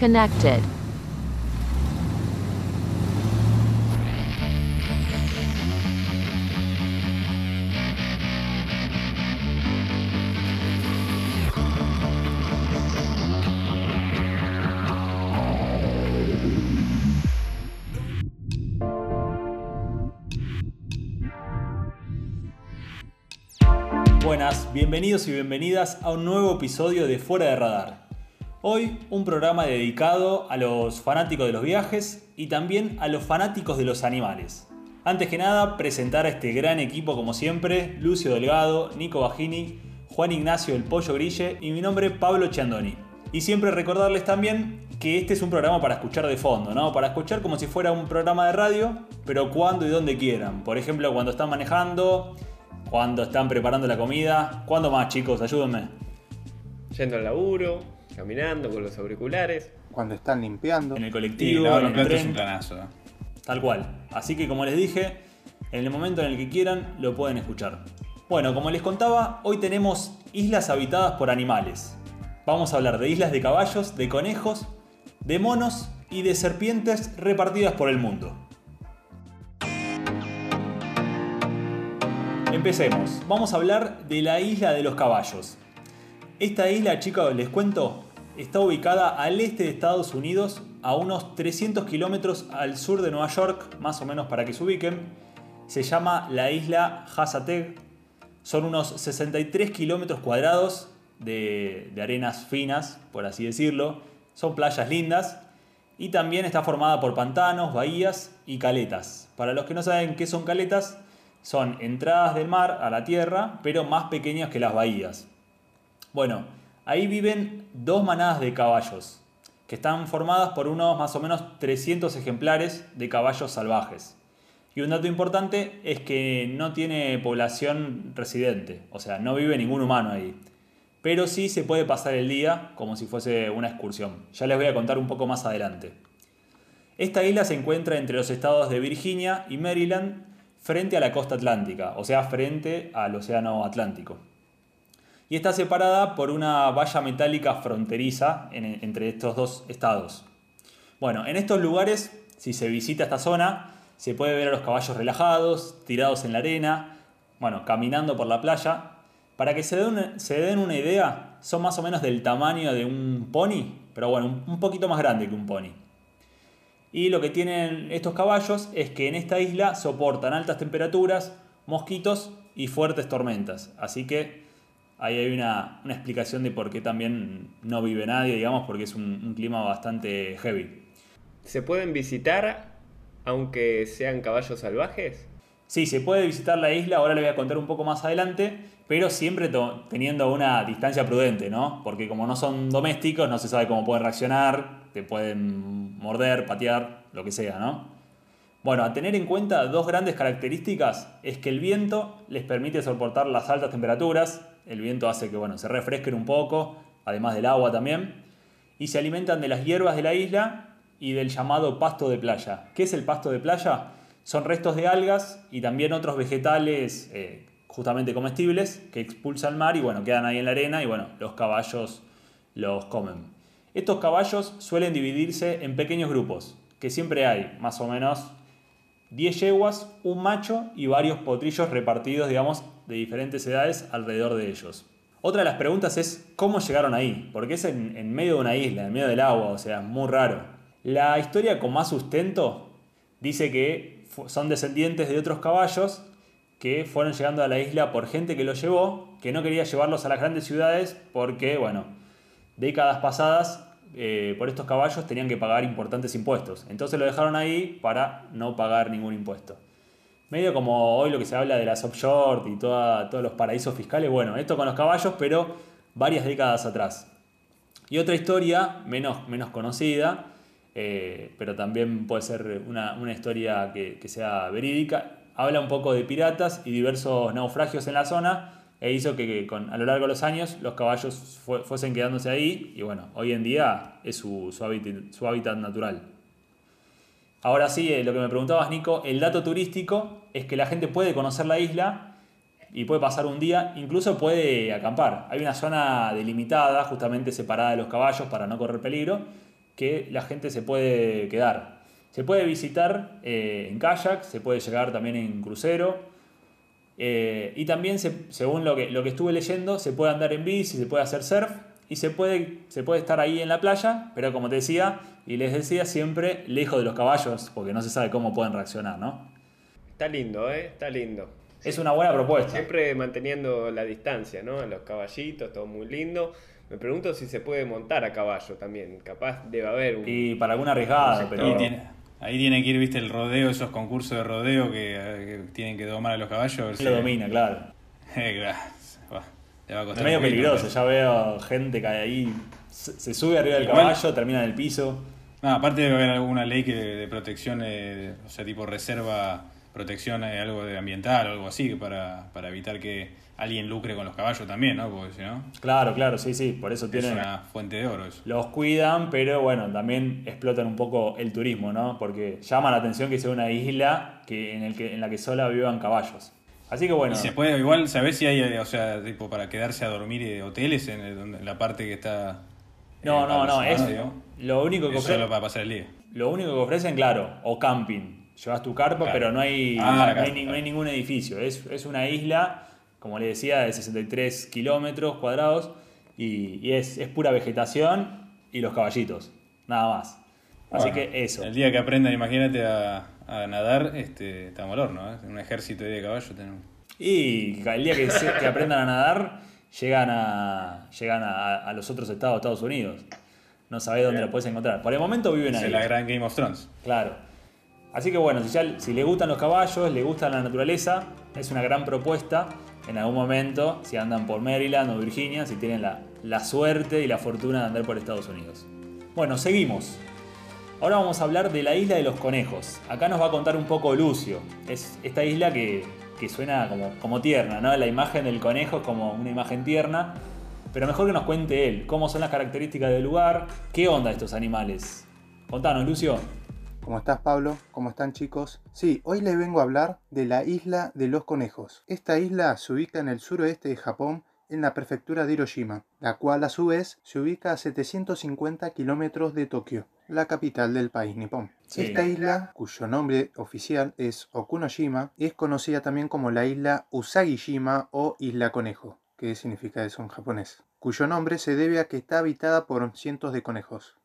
Connected. Buenas, bienvenidos y bienvenidas a un nuevo episodio de Fuera de Radar. Hoy un programa dedicado a los fanáticos de los viajes y también a los fanáticos de los animales. Antes que nada, presentar a este gran equipo como siempre, Lucio Delgado, Nico Bajini, Juan Ignacio El Pollo Grille y mi nombre Pablo Chiandoni. Y siempre recordarles también que este es un programa para escuchar de fondo, ¿no? Para escuchar como si fuera un programa de radio, pero cuando y donde quieran. Por ejemplo, cuando están manejando, cuando están preparando la comida. ¿Cuándo más, chicos? Ayúdenme. Yendo al laburo, caminando con los auriculares. Cuando están limpiando. En el Sí, colectivo, en los el es tren. un planazo. Tal cual. Así que como les dije, en el momento en el que quieran lo pueden escuchar. Bueno, como les contaba, hoy tenemos islas habitadas por animales. Vamos a hablar de islas de caballos, de conejos, de monos y de serpientes repartidas por el mundo. Empecemos. Vamos a hablar de la isla de los caballos. Esta isla, chicos, les cuento, está ubicada al este de Estados Unidos, a unos 300 kilómetros al sur de Nueva York, más o menos para que se ubiquen. Se llama la isla Hazateg. Son unos 63 kilómetros cuadrados de, de arenas finas, por así decirlo. Son playas lindas. Y también está formada por pantanos, bahías y caletas. Para los que no saben qué son caletas, son entradas del mar a la tierra, pero más pequeñas que las bahías. Bueno, ahí viven dos manadas de caballos, que están formadas por unos más o menos 300 ejemplares de caballos salvajes. Y un dato importante es que no tiene población residente, o sea, no vive ningún humano ahí. Pero sí se puede pasar el día como si fuese una excursión. Ya les voy a contar un poco más adelante. Esta isla se encuentra entre los estados de Virginia y Maryland frente a la costa atlántica, o sea, frente al océano Atlántico. Y está separada por una valla metálica fronteriza en- entre estos dos estados. Bueno, en estos lugares, si se visita esta zona, se puede ver a los caballos relajados, tirados en la arena, bueno, caminando por la playa. Para que se den, se den una idea, son más o menos del tamaño de un pony, pero bueno, un poquito más grande que un pony. Y lo que tienen estos caballos es que en esta isla soportan altas temperaturas, mosquitos y fuertes tormentas. Así que ahí hay una, una explicación de por qué también no vive nadie, digamos, porque es un, un clima bastante heavy. ¿Se pueden visitar aunque sean caballos salvajes? Sí, se puede visitar la isla, ahora le voy a contar un poco más adelante, pero siempre teniendo una distancia prudente, ¿no? Porque como no son domésticos, no se sabe cómo pueden reaccionar, te pueden morder, patear, lo que sea, ¿no? Bueno, a tener en cuenta dos grandes características es que el viento les permite soportar las altas temperaturas, el viento hace que bueno, se refresquen un poco, además del agua también, y se alimentan de las hierbas de la isla y del llamado pasto de playa. ¿Qué es el pasto de playa? Son restos de algas y también otros vegetales eh, justamente comestibles que expulsa el mar y bueno, quedan ahí en la arena y bueno, los caballos los comen. Estos caballos suelen dividirse en pequeños grupos, que siempre hay más o menos 10 yeguas, un macho y varios potrillos repartidos, digamos, de diferentes edades alrededor de ellos. Otra de las preguntas es cómo llegaron ahí, porque es en, medio de una isla, en medio del agua, o sea, muy raro. La historia con más sustento dice que son descendientes de otros caballos que fueron llegando a la isla por gente que los llevó, que no quería llevarlos a las grandes ciudades porque, bueno, décadas pasadas eh, por estos caballos tenían que pagar importantes impuestos. Entonces lo dejaron ahí para no pagar ningún impuesto. Medio como hoy lo que se habla de las offshore y todos los paraísos fiscales. Bueno, esto con los caballos, pero varias décadas atrás. Y otra historia, menos, menos conocida, eh, pero también puede ser una, una historia que sea verídica, habla un poco de piratas y diversos naufragios en la zona e hizo que, que con, a lo largo de los años los caballos fue- fuesen quedándose ahí y bueno, hoy en día es su, su hábitat natural. Ahora sí, eh, lo que me preguntabas Nico, el dato turístico es que la gente puede conocer la isla y puede pasar un día, incluso puede acampar. Hay una zona delimitada, justamente separada de los caballos para no correr peligro, que la gente se puede quedar. Se puede visitar eh, en kayak, se puede llegar también en crucero. Eh, y también, se- según lo que, lo que estuve leyendo, se puede andar en bici, se puede hacer surf y se puede, se puede estar ahí en la playa, pero como te decía, y les decía, siempre lejos de los caballos, porque no se sabe cómo pueden reaccionar, ¿no? Está lindo, ¿eh? Está lindo. Es una buena propuesta. Siempre manteniendo la distancia, ¿no? Los caballitos, todo muy lindo. Me pregunto si se puede montar a caballo también. Capaz debe haber un... Y para alguna arriesgada, pero... Tiene, ahí tiene que ir, viste, el rodeo, esos concursos de rodeo que, eh, que tienen que domar a los caballos. a ver si- Lo domina, claro. Eh, le va a Es medio peligroso, ya veo gente que ahí se se sube arriba del Igual- caballo, termina en el piso. No, aparte debe haber alguna ley que de protección, eh, o sea, tipo reserva, protección, eh, algo de ambiental o algo así, para, para evitar que alguien lucre con los caballos también, ¿no? Porque si no, Claro, claro, sí, sí, por eso es tienen... una fuente de oro eso. Los cuidan, pero bueno, también explotan un poco el turismo, ¿no? Porque llama la atención que sea una isla que, en, el que, en la que solo vivan caballos. Así que bueno, Y se puede, igual, ¿sabés si hay, eh, o sea, tipo para quedarse a dormir eh, hoteles en, el- en la parte que está... eh, no, no, no, los es lo único que Es solo ofrecen, para pasar el día. lo único que ofrecen, claro, o camping. Llevas tu carpa, Claro. pero no hay, Ah, no, hay, no hay ningún edificio. Es, es una isla, como le decía, de 63 kilómetros cuadrados y, y es, es pura vegetación y los caballitos, nada más. Así Bueno, que eso. El día que aprendan, imagínate, a, a nadar, este, estamos al horno, ¿eh? Un ejército de caballos tenemos. Y el día que, se- que aprendan a nadar, llegan a llegan a, a los otros estados Estados Unidos. No sabés dónde lo puedes encontrar. Por el momento viven Es ahí. la gran Game of Thrones. Claro. Así que bueno, si, ya, si le gustan los caballos, le gusta la naturaleza, es una gran propuesta. En algún momento, si andan por Maryland o Virginia, si tienen la, la suerte y la fortuna de andar por Estados Unidos. Bueno, seguimos. Ahora vamos a hablar de la isla de los conejos. Acá nos va a contar un poco Lucio. Es esta isla que, que suena como, como tierna, ¿no? La imagen del conejo es como una imagen tierna. Pero mejor que nos cuente él, cómo son las características del lugar, qué onda estos animales. Contanos, Lucio. ¿Cómo estás, Pablo? ¿Cómo están, chicos? Sí, hoy les vengo a hablar de la isla de los conejos. Esta isla se ubica en el suroeste de Japón, en la prefectura de Hiroshima, la cual a su vez se ubica a 750 kilómetros de Tokio, la capital del país nipón. Sí. Esta isla, cuyo nombre oficial es Okunoshima, es conocida también como la isla Usagishima o Isla Conejo, que significa eso en japonés, cuyo nombre se debe a que está habitada por cientos de conejos.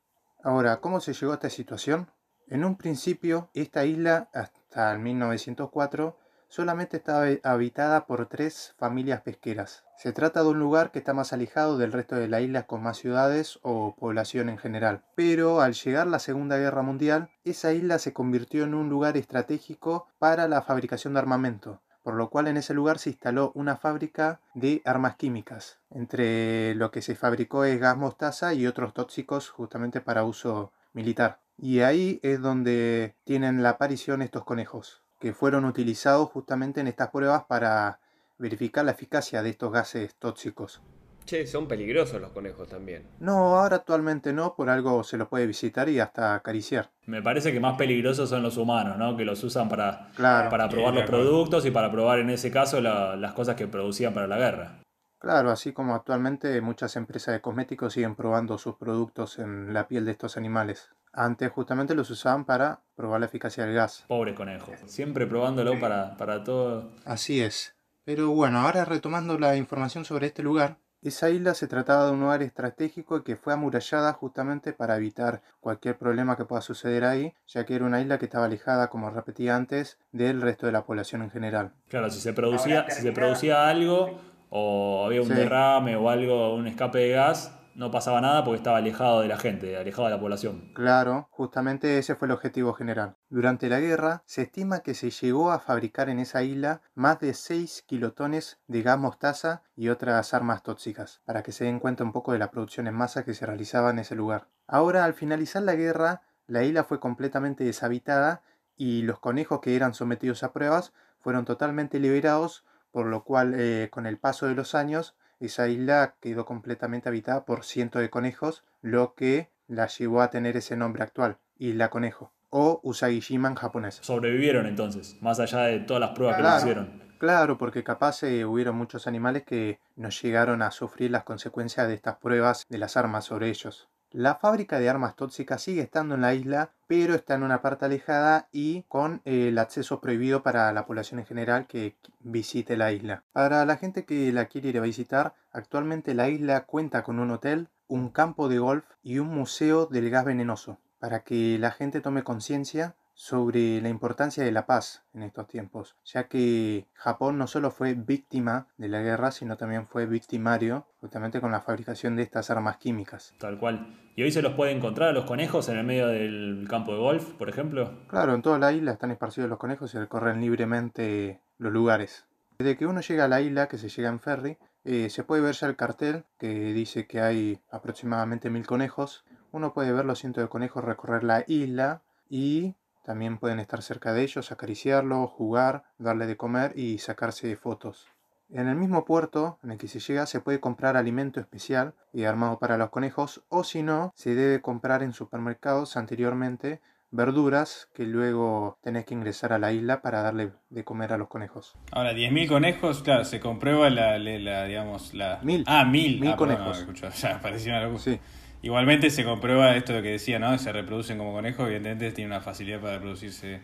Ahora, ¿cómo se llegó a esta situación? En un principio, esta isla, hasta el 1904, solamente estaba habitada por tres familias pesqueras. Se trata de un lugar que está más alejado del resto de la isla con más ciudades o población en general. Pero al llegar la Segunda Guerra Mundial, esa isla se convirtió en un lugar estratégico para la fabricación de armamento, por lo cual en ese lugar se instaló una fábrica de armas químicas. Entre lo que se fabricó es gas mostaza y otros tóxicos justamente para uso militar. Y ahí es donde tienen la aparición estos conejos, que fueron utilizados justamente en estas pruebas para verificar la eficacia de estos gases tóxicos. Che, son peligrosos los conejos también. No, ahora actualmente no, por algo se los puede visitar y hasta acariciar. Me parece que más peligrosos son los humanos, ¿no? Que los usan para, Claro, para probar los productos y para probar en ese caso la- las cosas que producían para la guerra. claro, así como actualmente muchas empresas de cosméticos siguen probando sus productos en la piel de estos animales. Antes justamente los usaban para probar la eficacia del gas. Pobres conejos. Siempre probándolo para, para todo. Así es. Pero bueno, ahora retomando la información sobre este lugar, esa isla se trataba de un lugar estratégico que fue amurallada justamente para evitar cualquier problema que pueda suceder ahí, ya que era una isla que estaba alejada, como repetí antes, del resto de la población en general. Claro, si se producía, si se producía algo o había un Sí. derrame o algo, un escape de gas, no pasaba nada porque estaba alejado de la gente, alejado de la población. Claro, justamente ese fue el objetivo general. Durante la guerra, se estima que se llegó a fabricar en esa isla más de 6 kilotones de gas mostaza y otras armas tóxicas, para que se den cuenta un poco de la producción en masa que se realizaba en ese lugar. Ahora, al finalizar la guerra, la isla fue completamente deshabitada y los conejos que eran sometidos a pruebas fueron totalmente liberados, por lo cual, eh, con el paso de los años, esa isla quedó completamente habitada por cientos de conejos, lo que la llevó a tener ese nombre actual, Isla Conejo, o Usagishima en japonés. Sobrevivieron entonces, más allá de todas las pruebas que les hicieron. Claro, porque capaz eh, hubieron muchos animales que no llegaron a sufrir las consecuencias de estas pruebas de las armas sobre ellos. La fábrica de armas tóxicas sigue estando en la isla, pero está en una parte alejada y con el acceso prohibido para la población en general que visite la isla. Para la gente que la quiere ir a visitar, actualmente la isla cuenta con un hotel, un campo de golf y un museo del gas venenoso, para que la gente tome conciencia sobre la importancia de la paz en estos tiempos, ya que Japón no solo fue víctima de la guerra, sino también fue victimario justamente con la fabricación de estas armas químicas. Tal cual. ¿Y hoy se los puede encontrar a los conejos en el medio del campo de golf, por ejemplo? Claro, en toda la isla están esparcidos los conejos y recorren libremente los lugares. Desde que uno llega a la isla, que se llega en ferry, eh, se puede ver ya el cartel que dice que hay aproximadamente mil conejos. Uno puede ver los cientos de conejos recorrer la isla y también pueden estar cerca de ellos, acariciarlo, jugar, darle de comer y sacarse fotos. En el mismo puerto en el que se llega se puede comprar alimento especial y armado para los conejos o si no, se debe comprar en supermercados anteriormente verduras que luego tenés que ingresar a la isla para darle de comer a los conejos. Ahora, 10.000 conejos, claro, se comprueba la, la, digamos, la... Mil. Ah, mil. Mil Ah, perdón, conejos. no, escucho, ya, parecía una locura. Sí, Igualmente se comprueba esto que decía, ¿no? Se reproducen como conejos, evidentemente tienen una facilidad para reproducirse.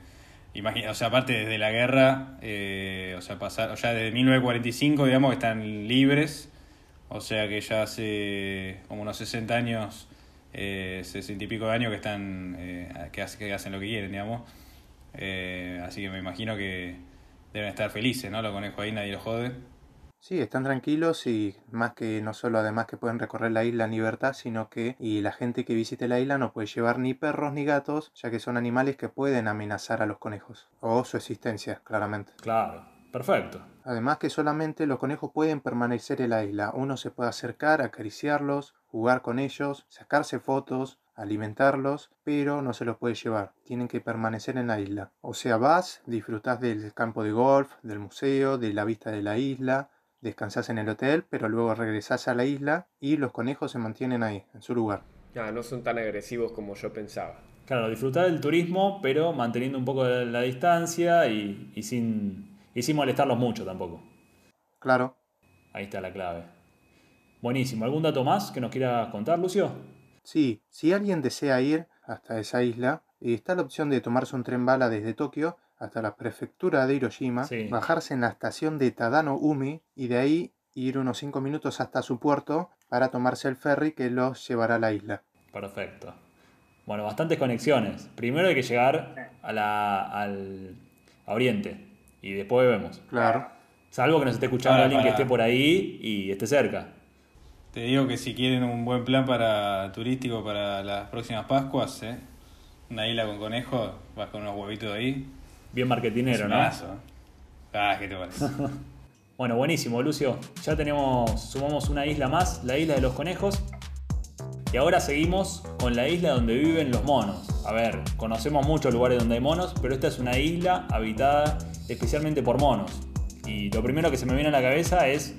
Imagina, o sea, aparte desde la guerra, eh, o sea, pasar, o ya desde 1945, digamos, están libres, o sea que ya hace como unos 60 años, eh, 60 y pico de años que están, eh, que, que hacen lo que quieren, digamos. Eh, así que me imagino que deben estar felices, ¿no? Los conejos ahí, nadie los jode. Sí, están tranquilos y más que no solo además que pueden recorrer la isla en libertad, sino que y la gente que visite la isla no puede llevar ni perros ni gatos, ya que son animales que pueden amenazar a los conejos o su existencia, claramente. Claro, perfecto. Además que solamente los conejos pueden permanecer en la isla. Uno se puede acercar, acariciarlos, jugar con ellos, sacarse fotos, alimentarlos, pero no se los puede llevar. Tienen que permanecer en la isla. O sea, vas, disfrutás del campo de golf, del museo, de la vista de la isla, descansás en el hotel, pero luego regresás a la isla y los conejos se mantienen ahí, en su lugar. Ah, no son tan agresivos como yo pensaba. Claro, disfrutar del turismo, pero manteniendo un poco la, distancia y, y sin, y sin molestarlos mucho tampoco. Claro, Ahí está la clave. Buenísimo. ¿Algún dato más que nos quieras contar, Lucio? Sí, si alguien desea ir hasta esa isla, está la opción de tomarse un tren bala desde Tokio hasta la prefectura de Hiroshima, Sí. bajarse en la estación de Tadano Umi y de ahí ir unos 5 minutos hasta su puerto para tomarse el ferry que los llevará a la isla. Perfecto. Bueno, bastantes conexiones. Primero hay que llegar a la, al, a Oriente y después vemos. Claro. Salvo que nos esté escuchando Para, alguien que esté por ahí y esté cerca. Te digo que si quieren un buen plan para turístico para las próximas Pascuas, ¿eh? una isla con conejos, vas con unos huevitos ahí. Bien marketinero, ¿no? ¿eh? Ah, ¿qué te parece? Bueno, buenísimo, Lucio. Ya tenemos, sumamos una isla más, la isla de los conejos. Y ahora seguimos con la isla donde viven los monos. A ver, conocemos muchos lugares donde hay monos, pero esta es una isla habitada especialmente por monos. Y lo primero que se me viene a la cabeza es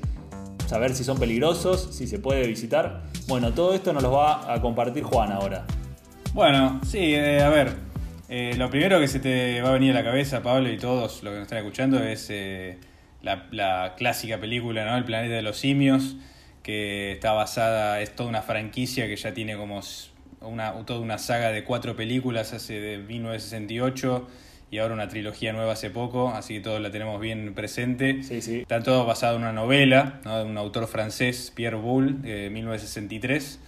saber si son peligrosos, si se puede visitar. Bueno, todo esto nos lo va a compartir Juan ahora. Bueno, sí, eh, a ver. Eh, lo primero que se te va a venir a la cabeza, Pablo, y todos los que nos están escuchando, es eh, la, la clásica película, ¿no? El planeta de los simios, que está basada, es toda una franquicia que ya tiene como una, toda una saga de cuatro películas hace de 1968 y ahora una trilogía nueva hace poco, así que todos la tenemos bien presente. Sí, sí. Está todo basado en una novela ¿no? de un autor francés, Pierre Boulle, de 1963.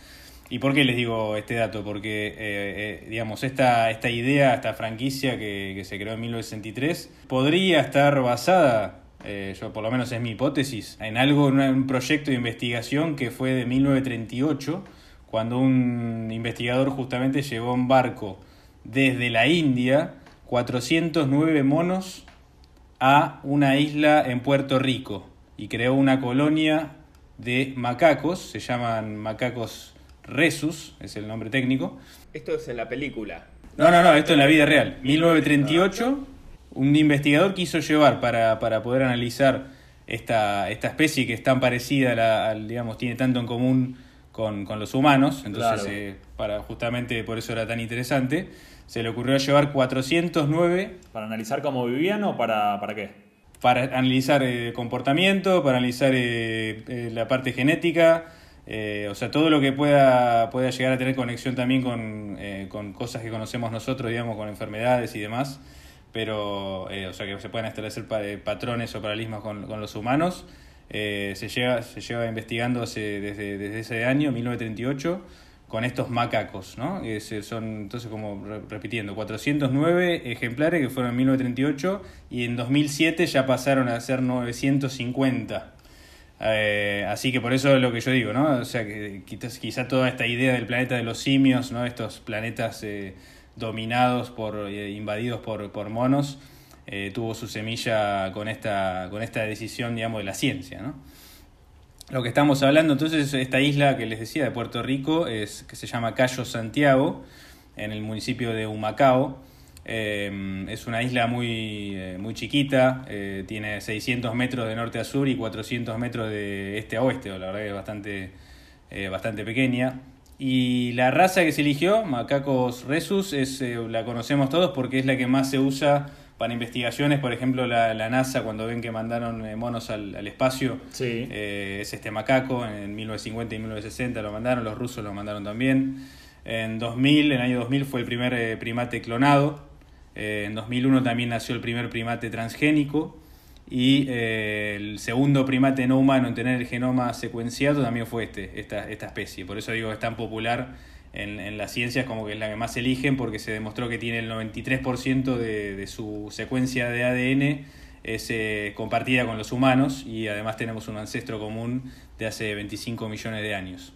¿Y por qué les digo este dato? Porque, eh, eh, digamos, esta, esta idea, esta franquicia que, se creó en 1963, podría estar basada, eh, yo por lo menos es mi hipótesis, en algo, en un proyecto de investigación que fue de 1938, cuando un investigador justamente llevó un barco desde la India 409 monos a una isla en Puerto Rico y creó una colonia de macacos, se llaman macacos resus, es el nombre técnico. Esto es en la película. No, no, no, esto en la vida real. 1938, un investigador quiso llevar para, para poder analizar esta, esta especie que es tan parecida, a la, al, digamos, tiene tanto en común con, con los humanos, entonces Claro. eh, para, justamente por eso era tan interesante, se le ocurrió llevar 409 ¿Para analizar cómo vivían o para, para qué? para analizar eh, comportamiento, para analizar eh, eh, la parte genética, Eh, o sea, todo lo que pueda, pueda llegar a tener conexión también con, eh, con cosas que conocemos nosotros, digamos, con enfermedades y demás, pero, o sea, que se puedan establecer patrones o paralismos con, con los humanos, se, lleva, se lleva investigando desde, desde ese año, 1938 con estos macacos, ¿no? son, entonces, como repitiendo, 409 ejemplares que fueron en 1938 y en 2007 ya pasaron a ser 950. Eh, así que por eso es lo que yo digo, ¿no? O sea, que quizá toda esta idea del planeta de los simios, ¿no? Estos planetas eh, dominados por, eh, invadidos por, por monos, tuvo su semilla con esta, con esta decisión, digamos, de la ciencia, ¿no? Lo que estamos hablando entonces, esta isla que les decía de Puerto Rico, es que se llama Cayo Santiago, en el municipio de Humacao. Eh, es una isla muy, eh, muy chiquita, eh, tiene 600 metros de norte a sur y 400 metros de este a oeste, la verdad que es bastante, bastante pequeña. Y la raza que se eligió, Macacos Resus, es, la conocemos todos porque es la que más se usa para investigaciones, por ejemplo, la, la NASA cuando ven que mandaron eh, monos al, al espacio, eh, es este macaco, en 1950 y 1960 lo mandaron, los rusos lo mandaron también. En 2000, en el año 2000 fue el primer eh, primate clonado, en 2001 también nació el primer primate transgénico y el segundo primate no humano en tener el genoma secuenciado también fue este, esta, esta especie. Por eso digo que es tan popular en, en las ciencias como que es la que más eligen porque se demostró que tiene el 93% de, de su secuencia de ADN es eh, compartida con los humanos y además tenemos un ancestro común de hace 25 millones de años.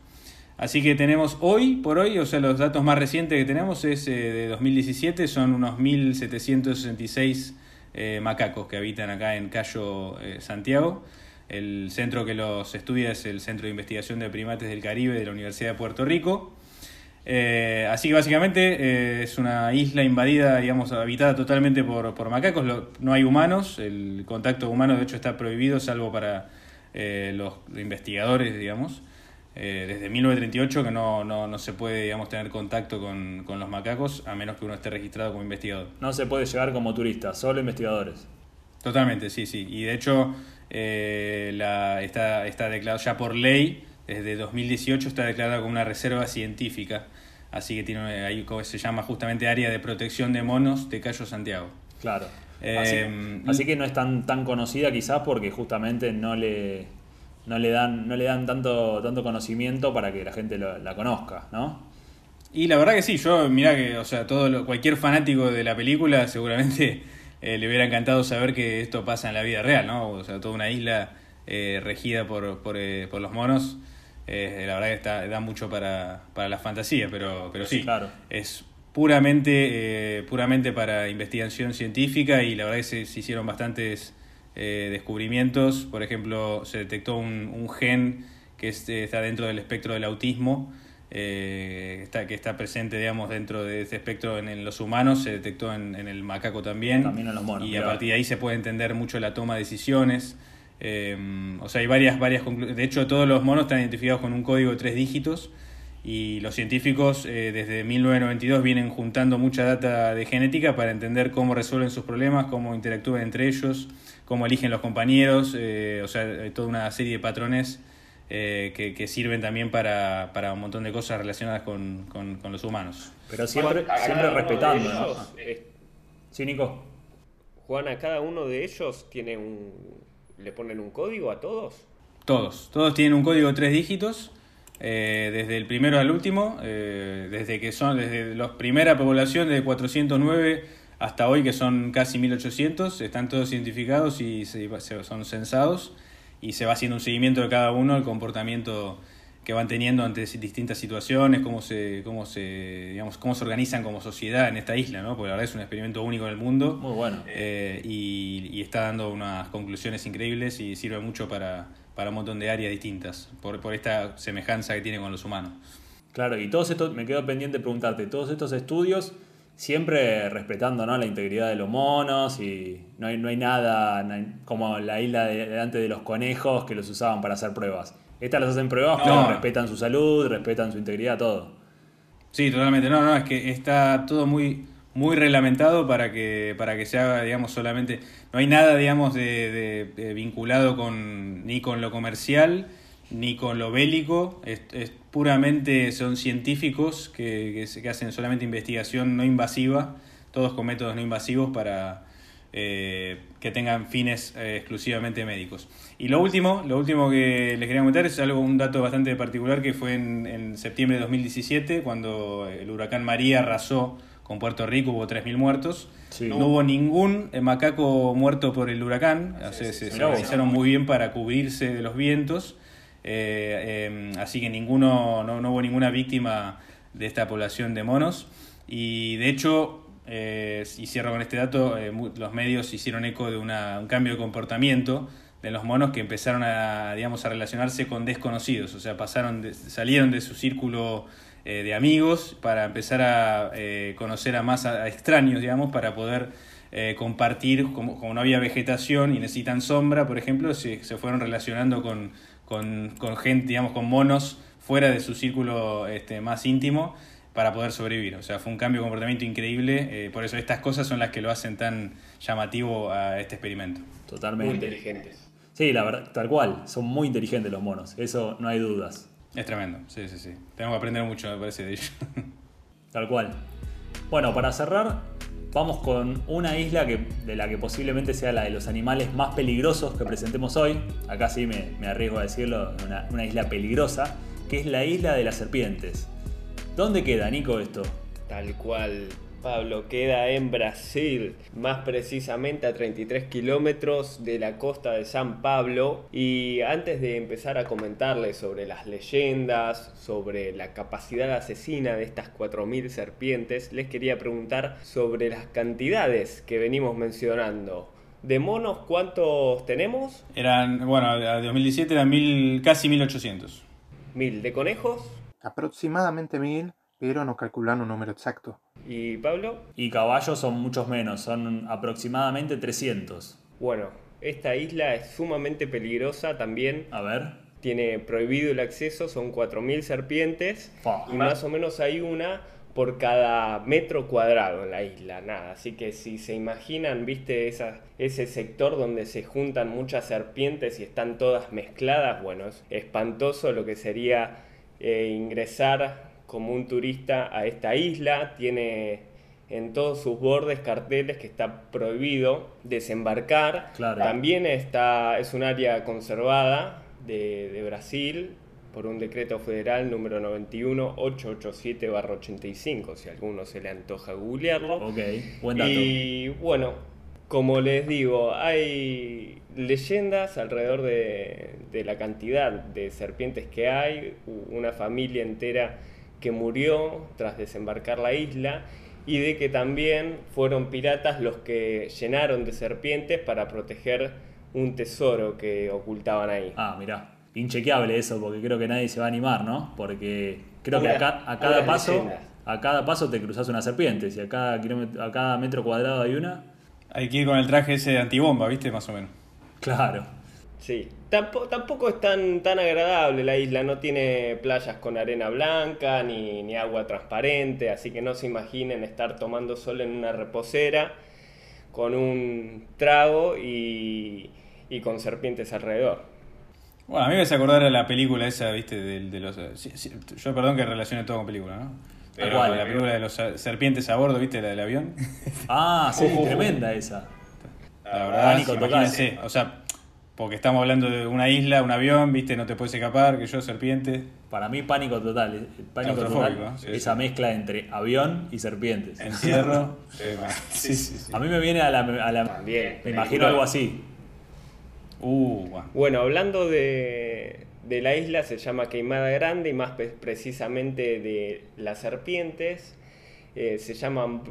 Así que tenemos hoy por hoy, o sea, los datos más recientes que tenemos es eh, de 2017, son unos 1766 eh, macacos que habitan acá en Cayo Santiago. El centro que los estudia es el Centro de Investigación de Primates del Caribe de la Universidad de Puerto Rico. Eh, así que básicamente eh, es una isla invadida, digamos, habitada totalmente por, por macacos. no hay humanos, el contacto humano de hecho está prohibido, salvo para eh, los investigadores, digamos. Desde 1938 que no, no, no, se puede, digamos, tener contacto con, con, los macacos a menos que uno esté registrado como investigador. No se puede llegar como turista, solo investigadores. Totalmente, sí, sí. Y de hecho la, está, está declarado ya por ley desde 2018 está declarada como una reserva científica, así que tiene ahí como se llama justamente área de protección de monos de Cayo Santiago. Claro. Eh, así, que no es tan, tan conocida quizás porque justamente no le, no le dan, no le dan tanto, tanto conocimiento para que la gente la conozca, ¿no? Y la verdad que sí, yo mira que, o sea, todo cualquier fanático de la película seguramente eh, le hubiera encantado saber que esto pasa en la vida real, ¿no? O sea, toda una isla eh, regida por, por, por los monos. Eh, la verdad que está, da mucho para, para la fantasía, pero, pero sí, claro. es puramente, eh, puramente para investigación científica y la verdad que se, hicieron bastantes eh, descubrimientos. Por ejemplo, se detectó un, un gen que está dentro del espectro del autismo, está, que está presente digamos, dentro de ese espectro en, los humanos, se detectó en, en, el macaco también. También en los monos. Y a partir de ahí se puede entender mucho la toma de decisiones. Em, o sea, hay varias, varias De hecho, todos los monos están identificados con un código de tres dígitos y los científicos eh, desde 1992 vienen juntando mucha data de genética para entender cómo resuelven sus problemas, cómo interactúan entre ellos, cómo eligen los compañeros, eh, o sea, hay toda una serie de patrones eh, que, sirven también para, para, un montón de cosas relacionadas con, con, los humanos. Pero siempre, siempre respetando, ¿no? Sí, Nico. Juana, cada uno de ellos tiene un, ¿Le ponen un código a todos? Todos, todos tienen un código de tres dígitos, eh, desde el primero al último, eh, desde que son, desde la primera población de 409 hasta hoy que son casi 1800, están todos identificados y son censados y se va haciendo un seguimiento de cada uno, el comportamiento que van teniendo ante distintas situaciones, cómo se, cómo se, digamos, cómo se organizan como sociedad en esta isla, ¿no? Porque la verdad es un experimento único en el mundo. Muy bueno. Eh, y, está dando unas conclusiones increíbles y sirve mucho para, para un montón de áreas distintas, por, por esta semejanza que tiene con los humanos. Claro, y todos estos, me quedo pendiente de preguntarte, todos estos estudios siempre respetando ¿no? la integridad de los monos y no hay, no hay nada como la isla delante de los conejos que los usaban para hacer pruebas. Estas las hacen pruebas, pero respetan su salud, respetan su integridad, todo. Sí, totalmente. No, no, es que está todo muy muy reglamentado para que para que se haga digamos solamente no hay nada digamos de, vinculado con ni con lo comercial ni con lo bélico, es, es puramente son científicos que, que, se- que hacen solamente investigación no invasiva, todos con métodos no invasivos para eh, que tengan fines eh, exclusivamente médicos. Y lo último, lo último que les quería comentar es algo, un dato bastante particular que fue en, en septiembre de 2017, cuando el huracán María arrasó con Puerto Rico, hubo 3.000 muertos. Sí. No hubo ningún eh, macaco muerto por el huracán, o sea, se, se vos. organizaron muy bien para cubrirse de los vientos, eh, eh, así que ninguno, no, no hubo ninguna víctima de esta población de monos. Y de hecho, eh, y cierro con este dato, eh, los medios hicieron eco de una- un cambio de comportamiento de los monos que empezaron a, digamos, a relacionarse con desconocidos, o sea, pasaron de- salieron de su círculo eh, de amigos para empezar a conocer a más a, a extraños, digamos, para poder eh, compartir, como, como no había vegetación y necesitan sombra, por ejemplo, se, se fueron relacionando con, con, con gente, digamos, con monos fuera de su círculo este, más íntimo para poder sobrevivir. O sea, fue un cambio de comportamiento increíble, eh, por eso estas cosas son las que lo hacen tan llamativo a este experimento. Muy Totalmente. inteligentes. Sí, la verdad, tal cual. Son muy inteligentes los monos. Eso no hay dudas. Es tremendo, sí, sí, sí. Tenemos que aprender mucho, me parece, de ellos. Tal cual. Bueno, para cerrar, vamos con una isla que, de la que posiblemente sea la de los animales más peligrosos que presentemos hoy. Acá sí me, arriesgo a decirlo, una isla peligrosa, que es la isla de las serpientes. ¿Dónde queda, Nico, esto? Tal cual, Pablo, queda en Brasil, más precisamente a 33 kilómetros de la costa de San Pablo. Y antes de empezar a comentarles sobre las leyendas, sobre la capacidad asesina de estas 4.000 serpientes, les quería preguntar sobre las cantidades que venimos mencionando. ¿De monos cuántos tenemos? Eran, bueno, a 2017 eran mil, casi 1800. ¿Mil de conejos? Aproximadamente mil, pero no calculan un número exacto. ¿Y Pablo? Y caballos son muchos menos, son aproximadamente 300. Bueno, esta isla es sumamente peligrosa también. A ver. Tiene prohibido el acceso, son 4.000 serpientes Fa. y más o menos hay una por cada metro cuadrado en la isla, nada. Así que si se imaginan, viste, esa, ese sector donde se juntan muchas serpientes y están todas mezcladas, bueno, es espantoso lo que sería eh, ingresar como un turista a esta isla. Tiene en todos sus bordes carteles que está prohibido desembarcar. Claro. También está, es un área conservada de, de Brasil por un decreto federal número 91-887-85, si a alguno se le antoja googlearlo. Ok, buen dato. Y bueno, como les digo, hay leyendas alrededor de, de la cantidad de serpientes que hay, una familia entera que murió tras desembarcar la isla y de que también fueron piratas los que llenaron de serpientes para proteger un tesoro que ocultaban ahí. Ah, mirá. Inchequeable eso, porque creo que nadie se va a animar, ¿no? Porque creo que a, a cada paso. leyendas. A cada paso te cruzas una serpiente. Si a cada, kilómetro, a cada metro cuadrado hay una, Hay que ir con el traje ese de antibomba, ¿viste? Más o menos. claro. Sí, tampoco, tampoco es tan, tan agradable la isla, no tiene playas con arena blanca ni, ni agua transparente, así que no se imaginen estar tomando sol en una reposera con un trago y, y con serpientes alrededor. Bueno, a mí me hace acordar a la película esa, ¿viste? De, de los, sí, sí, yo perdón que relacione todo con película, ¿no? Pero cual? la película de los serpientes a bordo, ¿viste? La del avión. Ah, sí, tremenda esa. La verdad, imagínense, o sea, porque estamos hablando de una isla, un avión, ¿viste? No te puedes escapar, que yo, serpiente. Para mí, pánico total. eh, Pánico total. esa sí. mezcla entre avión y serpientes. Encierro. sí, sí, sí. A mí me viene a la. A la También. me imagino algo así. Uh, bueno. Bueno, hablando de, de la isla, se llama Queimada Grande y más precisamente de las serpientes, eh, se llaman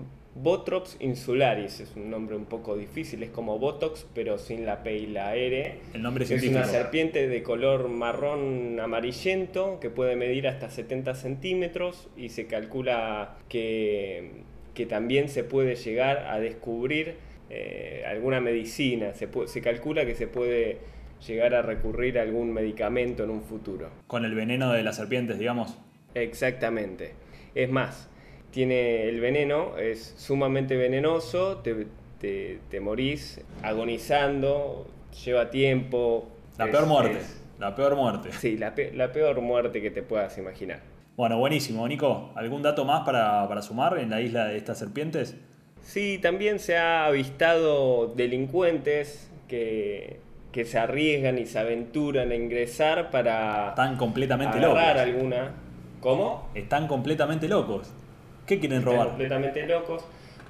Botrops insularis, es un nombre un poco difícil, es como Botox, pero sin la P y la R. El nombre Es científico. una serpiente de color marrón amarillento que puede medir hasta 70 centímetros y se calcula que, que también se puede llegar a descubrir eh, alguna medicina. Se, se calcula que se puede llegar a recurrir a algún medicamento en un futuro. Con el veneno de las serpientes, digamos. Exactamente. Es más, tiene el veneno, es sumamente venenoso, te, te- te morís agonizando, lleva tiempo. La es- peor muerte. es La peor muerte. Sí, la, la peor muerte que te puedas imaginar. Bueno, buenísimo, Nico. ¿Algún dato más para, para sumar en la isla de estas serpientes? Sí, también se ha avistado delincuentes que, que se arriesgan y se aventuran a ingresar para Están completamente locos. alguna. ¿Cómo? Están completamente locos. ¿Qué quieren Están robar? completamente locos.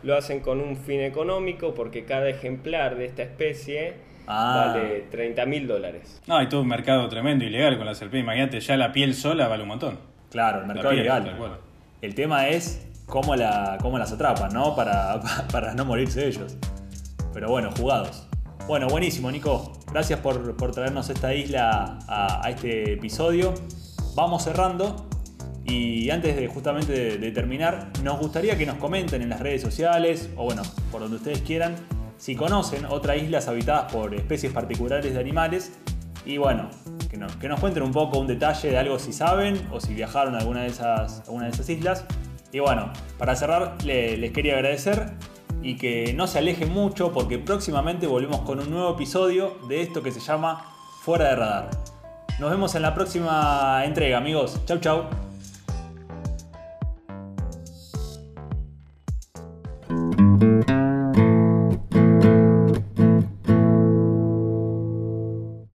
Lo hacen con un fin económico porque cada ejemplar de esta especie Ah. vale 30 mil dólares. No, hay todo un mercado tremendo ilegal con la serpiente. Imagínate, ya la piel sola vale un montón. Claro, el mercado ilegal. El tema es cómo, la, cómo las atrapan, ¿no? Para, para no morirse ellos. Pero bueno, jugados. Bueno, buenísimo, Nico. Gracias por, por traernos esta isla a, a este episodio. Vamos cerrando. Y antes de justamente de, terminar, nos gustaría que nos comenten en las redes sociales, o bueno, por donde ustedes quieran, si conocen otras islas habitadas por especies particulares de animales. Y bueno, que nos, que nos cuenten un poco un detalle de algo si saben o si viajaron a alguna de esas, a una de esas islas. Y bueno, para cerrar, le- les quería agradecer y que no se alejen mucho porque próximamente volvemos con un nuevo episodio de esto que se llama Fuera de Radar. Nos vemos en la próxima entrega, amigos. Chau, chau.